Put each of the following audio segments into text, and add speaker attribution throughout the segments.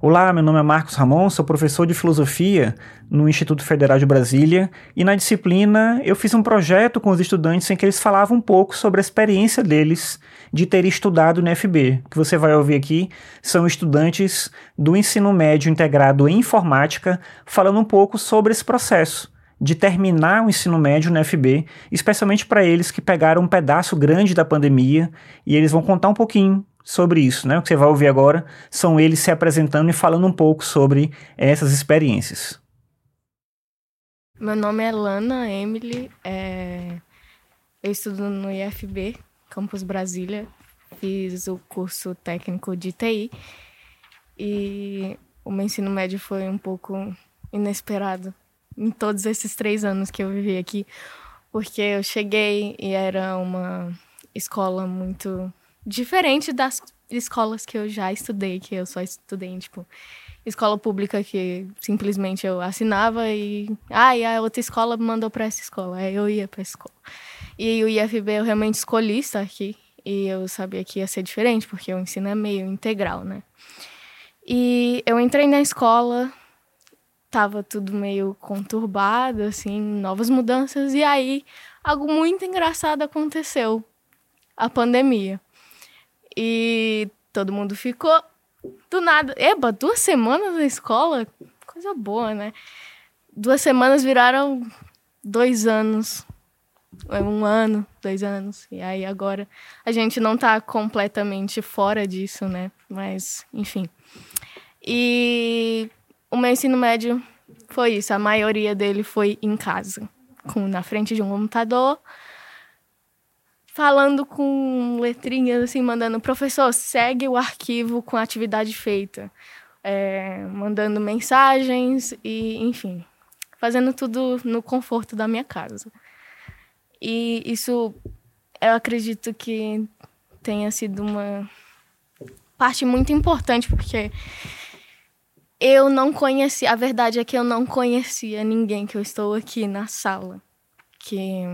Speaker 1: Olá, meu nome é Marcos Ramon, sou professor de filosofia no Instituto Federal de Brasília e na disciplina eu fiz um projeto com os estudantes em que eles falavam um pouco sobre a experiência deles de ter estudado no FB. O que você vai ouvir aqui são estudantes do ensino médio integrado em informática falando um pouco sobre esse processo de terminar o ensino médio no FB, especialmente para eles que pegaram um pedaço grande da pandemia e eles vão contar um pouquinho sobre isso, né? O que você vai ouvir agora são eles se apresentando e falando um pouco sobre essas experiências.
Speaker 2: Meu nome é Lana Emily, é... eu estudo no IFB, Campus Brasília, fiz o curso técnico de TI e o meu ensino médio foi um pouco inesperado em todos esses três anos que eu vivi aqui, porque eu cheguei e era uma escola muito diferente das escolas que eu já estudei, que eu só estudei, tipo, escola pública que simplesmente eu assinava e. Ah, e a outra escola mandou para essa escola. Aí eu ia essa escola. E o IFB eu realmente escolhi estar aqui. E eu sabia que ia ser diferente, porque o ensino é meio integral, né? E eu entrei na escola, tava tudo meio conturbado, assim, novas mudanças. E aí, algo muito engraçado aconteceu: a pandemia. E todo mundo ficou do nada. Eba, duas semanas na escola? Coisa boa, né? Duas semanas viraram dois anos. Um ano, dois anos. E aí agora a gente não tá completamente fora disso, né? Mas, enfim. E o meu ensino médio foi isso. A maioria dele foi em casa, com na frente de um computador falando com letrinhas, assim, mandando, professor, segue o arquivo com a atividade feita. É, mandando mensagens e, enfim, fazendo tudo no conforto da minha casa. E isso, eu acredito que tenha sido uma parte muito importante, porque eu não conhecia, a verdade é que eu não conhecia ninguém que eu estou aqui na sala. Que,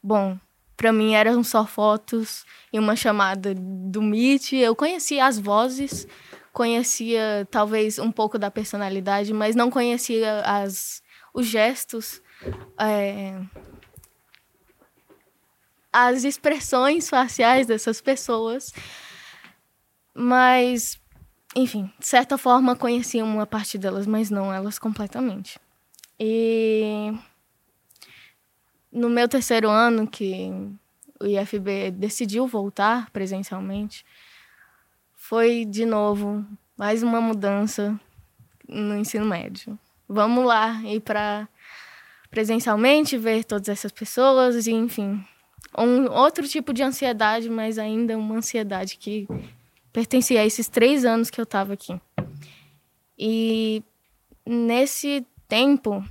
Speaker 2: bom, para mim eram só fotos e uma chamada do Meet. Eu conhecia as vozes, conhecia talvez um pouco da personalidade, mas não conhecia as, os gestos, é, as expressões faciais dessas pessoas. Mas, enfim, de certa forma conhecia uma parte delas, mas não elas completamente. E no meu terceiro ano, que o IFB decidiu voltar presencialmente, foi de novo mais uma mudança no ensino médio. Vamos lá ir para presencialmente ver todas essas pessoas e enfim, um outro tipo de ansiedade, mas ainda uma ansiedade que pertencia a esses três anos que eu estava aqui. E nesse tempo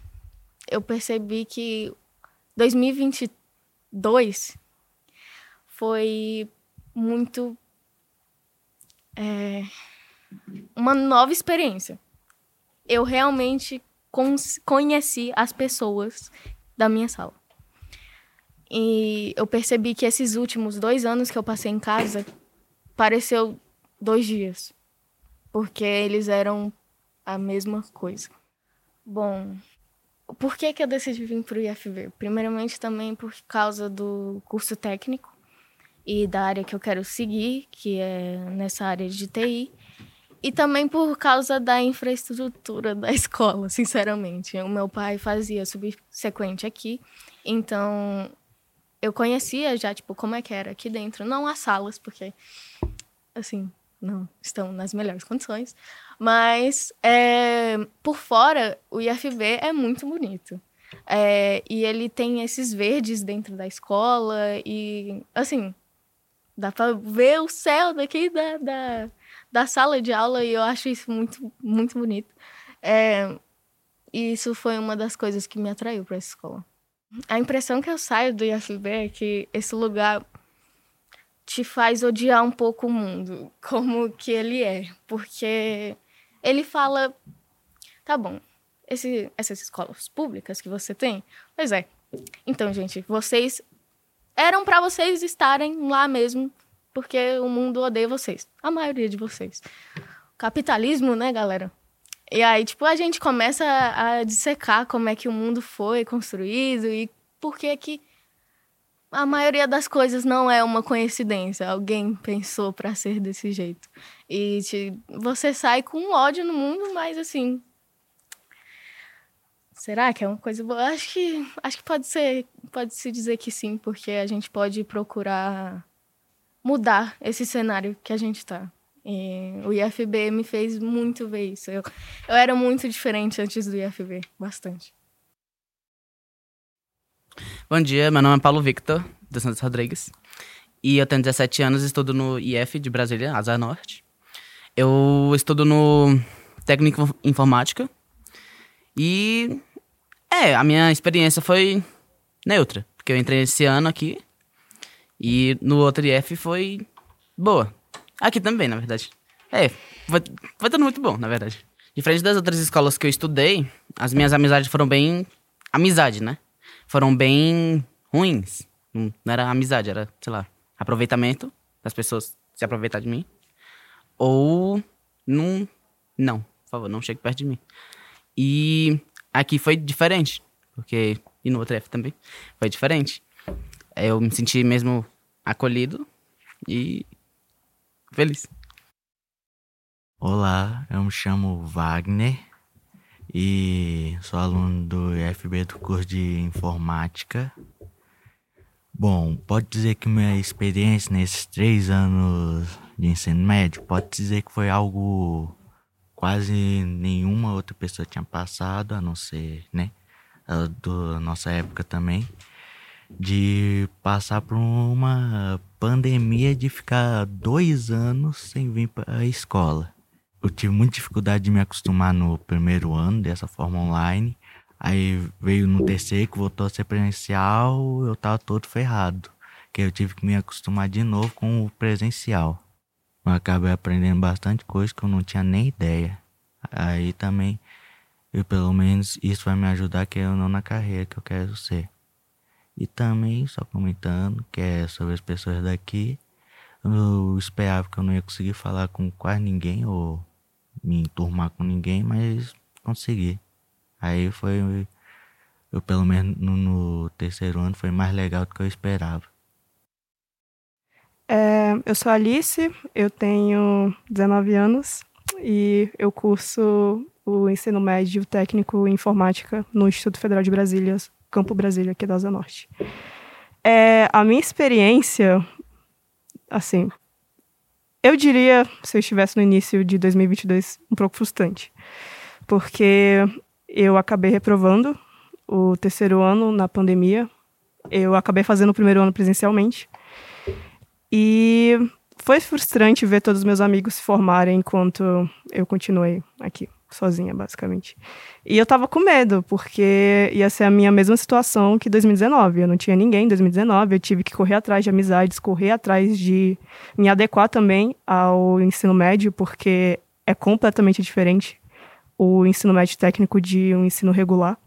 Speaker 2: eu percebi que 2022 foi muito. É, uma nova experiência. Eu realmente conheci as pessoas da minha sala. E eu percebi que esses últimos dois anos que eu passei em casa pareceu dois dias. Porque eles eram a mesma coisa. Bom, por que, que eu decidi vir para o IFV? Primeiramente, também por causa do curso técnico e da área que eu quero seguir, que é nessa área de TI. E também por causa da infraestrutura da escola, sinceramente. O meu pai fazia subsequente aqui, então eu conhecia já, tipo, como é que era aqui dentro. Não as salas, porque, assim, não estão nas melhores condições. Mas é, por fora, o IFB é muito bonito. É, e ele tem esses verdes dentro da escola e, assim, dá para ver o céu daqui da, da, da, sala de aula e eu acho isso muito, muito bonito. É, e isso foi uma das coisas que me atraiu para essa escola. A impressão que eu saio do IFB é que esse lugar te faz odiar um pouco o mundo, como que ele é, porque ele fala, tá bom, esse, essas escolas públicas que você tem, pois é. Então, gente, vocês eram para vocês estarem lá mesmo, porque o mundo odeia vocês, a maioria de vocês. capitalismo, né, galera? E aí, tipo, a gente começa a dissecar como é que o mundo foi construído e por que que a maioria das coisas não é uma coincidência. Alguém pensou para ser desse jeito. E te, você sai com ódio no mundo, mas assim. Será que é uma coisa boa? Acho que, acho que pode ser, pode se dizer que sim, porque a gente pode procurar mudar esse cenário que a gente está. o IFB me fez muito ver isso. Eu, eu era muito diferente antes do IFB, bastante.
Speaker 3: Bom dia, meu nome é Paulo Victor, dos Santos Rodrigues. E eu tenho 17 anos estudo no IF de Brasília, Asa Norte. Eu estudo no Técnico Informática. E. É, a minha experiência foi neutra. Porque eu entrei esse ano aqui. E no outro IF foi boa. Aqui também, na verdade. É, foi, foi tudo muito bom, na verdade. Diferente das outras escolas que eu estudei, as minhas amizades foram bem. Amizade, né? Foram bem ruins. Não, era amizade, era, sei lá, aproveitamento das pessoas se aproveitar de mim. Ou não, não, por favor, não chegue perto de mim. E aqui foi diferente, porque e no outro F também foi diferente. Eu me senti mesmo acolhido e feliz.
Speaker 4: Olá, eu me chamo Wagner e sou aluno do IFB do curso de informática. Bom, pode dizer que minha experiência nesses três anos de ensino médio, pode dizer que foi algo quase nenhuma outra pessoa tinha passado, a não ser, né, da nossa época também, de passar por uma pandemia de ficar dois anos sem vir para a escola eu tive muita dificuldade de me acostumar no primeiro ano dessa forma online. Aí veio no terceiro que voltou a ser presencial, eu tava todo ferrado. Que eu tive que me acostumar de novo com o presencial. Eu acabei aprendendo bastante coisa que eu não tinha nem ideia. Aí também, eu pelo menos isso vai me ajudar que eu não na carreira que eu quero ser. E também, só comentando, que é sobre as pessoas daqui, eu esperava que eu não ia conseguir falar com quase ninguém ou me enturmar com ninguém, mas consegui. Aí foi, eu pelo menos no, no terceiro ano foi mais legal do que eu esperava.
Speaker 5: É, eu sou Alice, eu tenho 19 anos e eu curso o ensino médio técnico em informática no Instituto Federal de Brasília, Campo Brasília, aqui da Asa Norte. É, a minha experiência, assim, eu diria, se eu estivesse no início de 2022, um pouco frustrante. Porque eu acabei reprovando o terceiro ano na pandemia. Eu acabei fazendo o primeiro ano presencialmente. E foi frustrante ver todos os meus amigos se formarem enquanto eu continuei aqui sozinha, basicamente. E eu tava com medo, porque ia ser a minha mesma situação que 2019. Eu não tinha ninguém em 2019, eu tive que correr atrás de amizades, correr atrás de me adequar também ao ensino médio, porque é completamente diferente o ensino médio técnico de um ensino regular.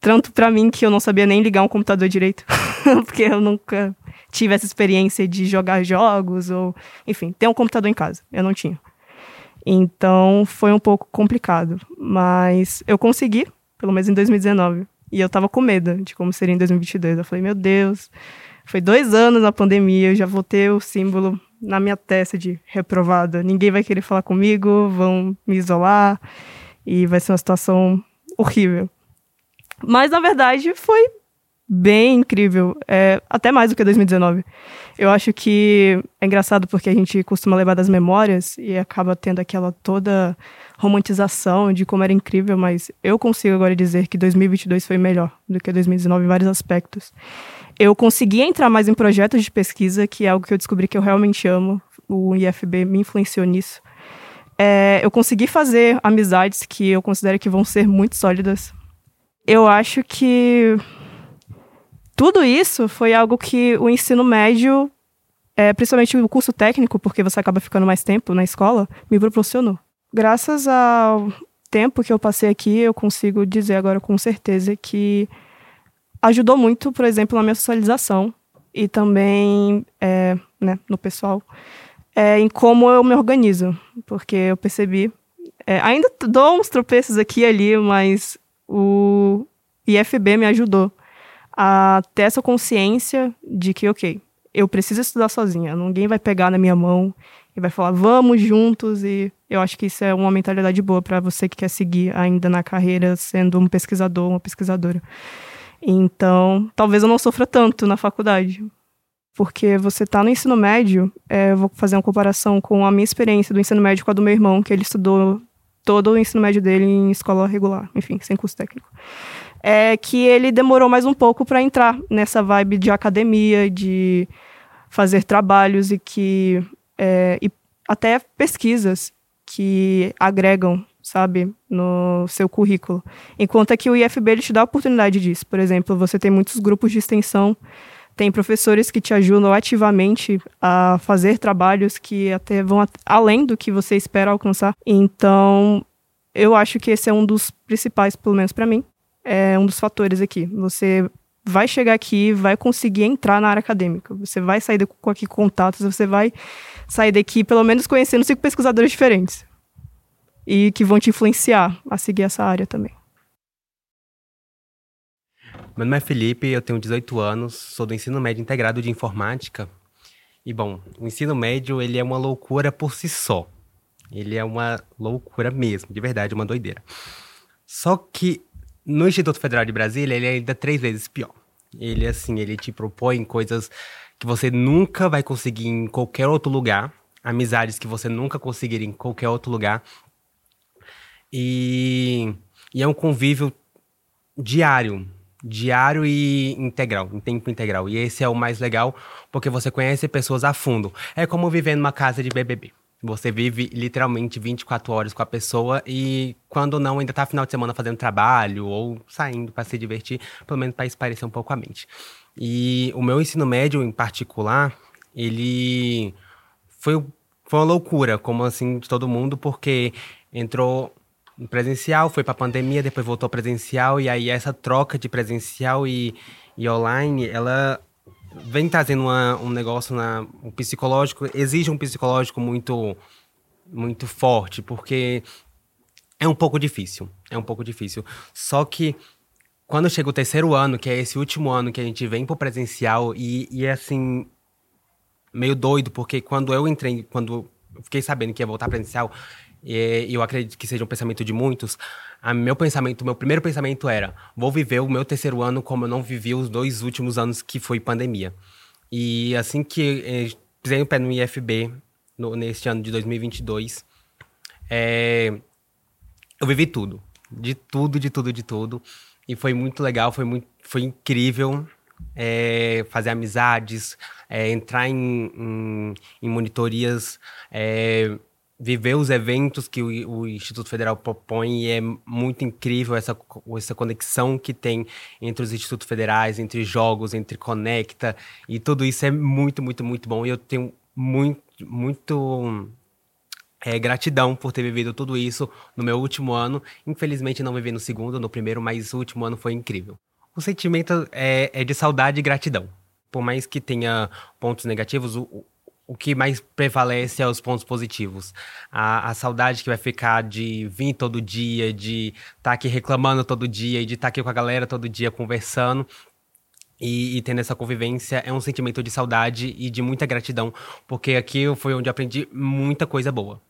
Speaker 5: Tanto para mim que eu não sabia nem ligar um computador direito, porque eu nunca tive essa experiência de jogar jogos ou, enfim, ter um computador em casa. Eu não tinha. Então foi um pouco complicado, mas eu consegui, pelo menos em 2019. E eu tava com medo de como seria em 2022. Eu falei, meu Deus, foi dois anos na pandemia, eu já vou ter o símbolo na minha testa de reprovada. Ninguém vai querer falar comigo, vão me isolar e vai ser uma situação horrível. Mas na verdade foi bem incrível, é, até mais do que 2019. Eu acho que é engraçado porque a gente costuma levar das memórias e acaba tendo aquela toda romantização de como era incrível, mas eu consigo agora dizer que 2022 foi melhor do que 2019 em vários aspectos. Eu consegui entrar mais em projetos de pesquisa, que é algo que eu descobri que eu realmente amo. O IFB me influenciou nisso. É, eu consegui fazer amizades que eu considero que vão ser muito sólidas. Eu acho que tudo isso foi algo que o ensino médio, é, principalmente o curso técnico, porque você acaba ficando mais tempo na escola, me proporcionou. Graças ao tempo que eu passei aqui, eu consigo dizer agora com certeza que ajudou muito, por exemplo, na minha socialização e também é, né, no pessoal. é em como eu me organizo, porque eu percebi. É, ainda dou uns tropeços aqui e ali, mas o IFB me ajudou a ter essa consciência de que, ok, eu preciso estudar sozinha, ninguém vai pegar na minha mão e vai falar, vamos juntos, e eu acho que isso é uma mentalidade boa para você que quer seguir ainda na carreira sendo um pesquisador, uma pesquisadora. Então, talvez eu não sofra tanto na faculdade, porque você está no ensino médio, é, vou fazer uma comparação com a minha experiência do ensino médio com a do meu irmão, que ele estudou todo o ensino médio dele em escola regular, enfim, sem curso técnico. É que ele demorou mais um pouco para entrar nessa vibe de academia, de fazer trabalhos e que é, e até pesquisas que agregam, sabe, no seu currículo. Enquanto que o IFB ele te dá a oportunidade disso. Por exemplo, você tem muitos grupos de extensão tem professores que te ajudam ativamente a fazer trabalhos que até vão além do que você espera alcançar. Então, eu acho que esse é um dos principais, pelo menos para mim, é um dos fatores aqui. Você vai chegar aqui, vai conseguir entrar na área acadêmica. Você vai sair com aqui contatos, você vai sair daqui pelo menos conhecendo cinco pesquisadores diferentes e que vão te influenciar a seguir essa área também.
Speaker 6: Meu nome é Felipe, eu tenho 18 anos, sou do ensino médio integrado de informática. E bom, o ensino médio ele é uma loucura por si só. Ele é uma loucura mesmo, de verdade, uma doideira. Só que no Instituto Federal de Brasília ele é ainda três vezes pior. Ele assim, ele te propõe coisas que você nunca vai conseguir em qualquer outro lugar, amizades que você nunca conseguiria em qualquer outro lugar. E, e é um convívio diário, diário e integral, em tempo integral. E esse é o mais legal, porque você conhece pessoas a fundo. É como viver numa casa de BBB. Você vive literalmente 24 horas com a pessoa e quando não ainda tá final de semana fazendo trabalho ou saindo para se divertir, pelo menos para espairecer um pouco a mente. E o meu ensino médio em particular, ele foi, foi uma loucura, como assim de todo mundo, porque entrou presencial, foi para pandemia, depois voltou presencial, e aí essa troca de presencial e, e online, ela vem trazendo uma, um negócio na psicológico, exige um psicológico muito muito forte, porque é um pouco difícil, é um pouco difícil. Só que quando chega o terceiro ano, que é esse último ano que a gente vem pro presencial e, e é assim meio doido, porque quando eu entrei, quando eu fiquei sabendo que ia voltar presencial, e eu acredito que seja um pensamento de muitos. A meu pensamento, meu primeiro pensamento era: vou viver o meu terceiro ano como eu não vivi os dois últimos anos que foi pandemia. E assim que eh, pisei o pé no IFB no, neste ano de 2022, é, eu vivi tudo, de tudo, de tudo, de tudo. E foi muito legal, foi muito, foi incrível é, fazer amizades, é, entrar em, em, em monitorias, é, viver os eventos que o, o, Instituto Federal propõe e é muito incrível essa, essa conexão que tem entre os institutos federais, entre jogos, entre Conecta e tudo isso é muito, muito, muito bom e eu tenho muito, muito é, gratidão por ter vivido tudo isso no meu último ano. Infelizmente não vivi no segundo, no primeiro, mas o último ano foi incrível. O sentimento é, é de saudade e gratidão. Por mais que tenha pontos negativos, o, o que mais prevalece é os pontos positivos. A, a saudade que vai ficar de vir todo dia, de estar tá aqui reclamando todo dia e de estar tá aqui com a galera todo dia conversando. E, e, tendo essa convivência é um sentimento de saudade e de muita gratidão, porque aqui foi onde eu aprendi muita coisa boa.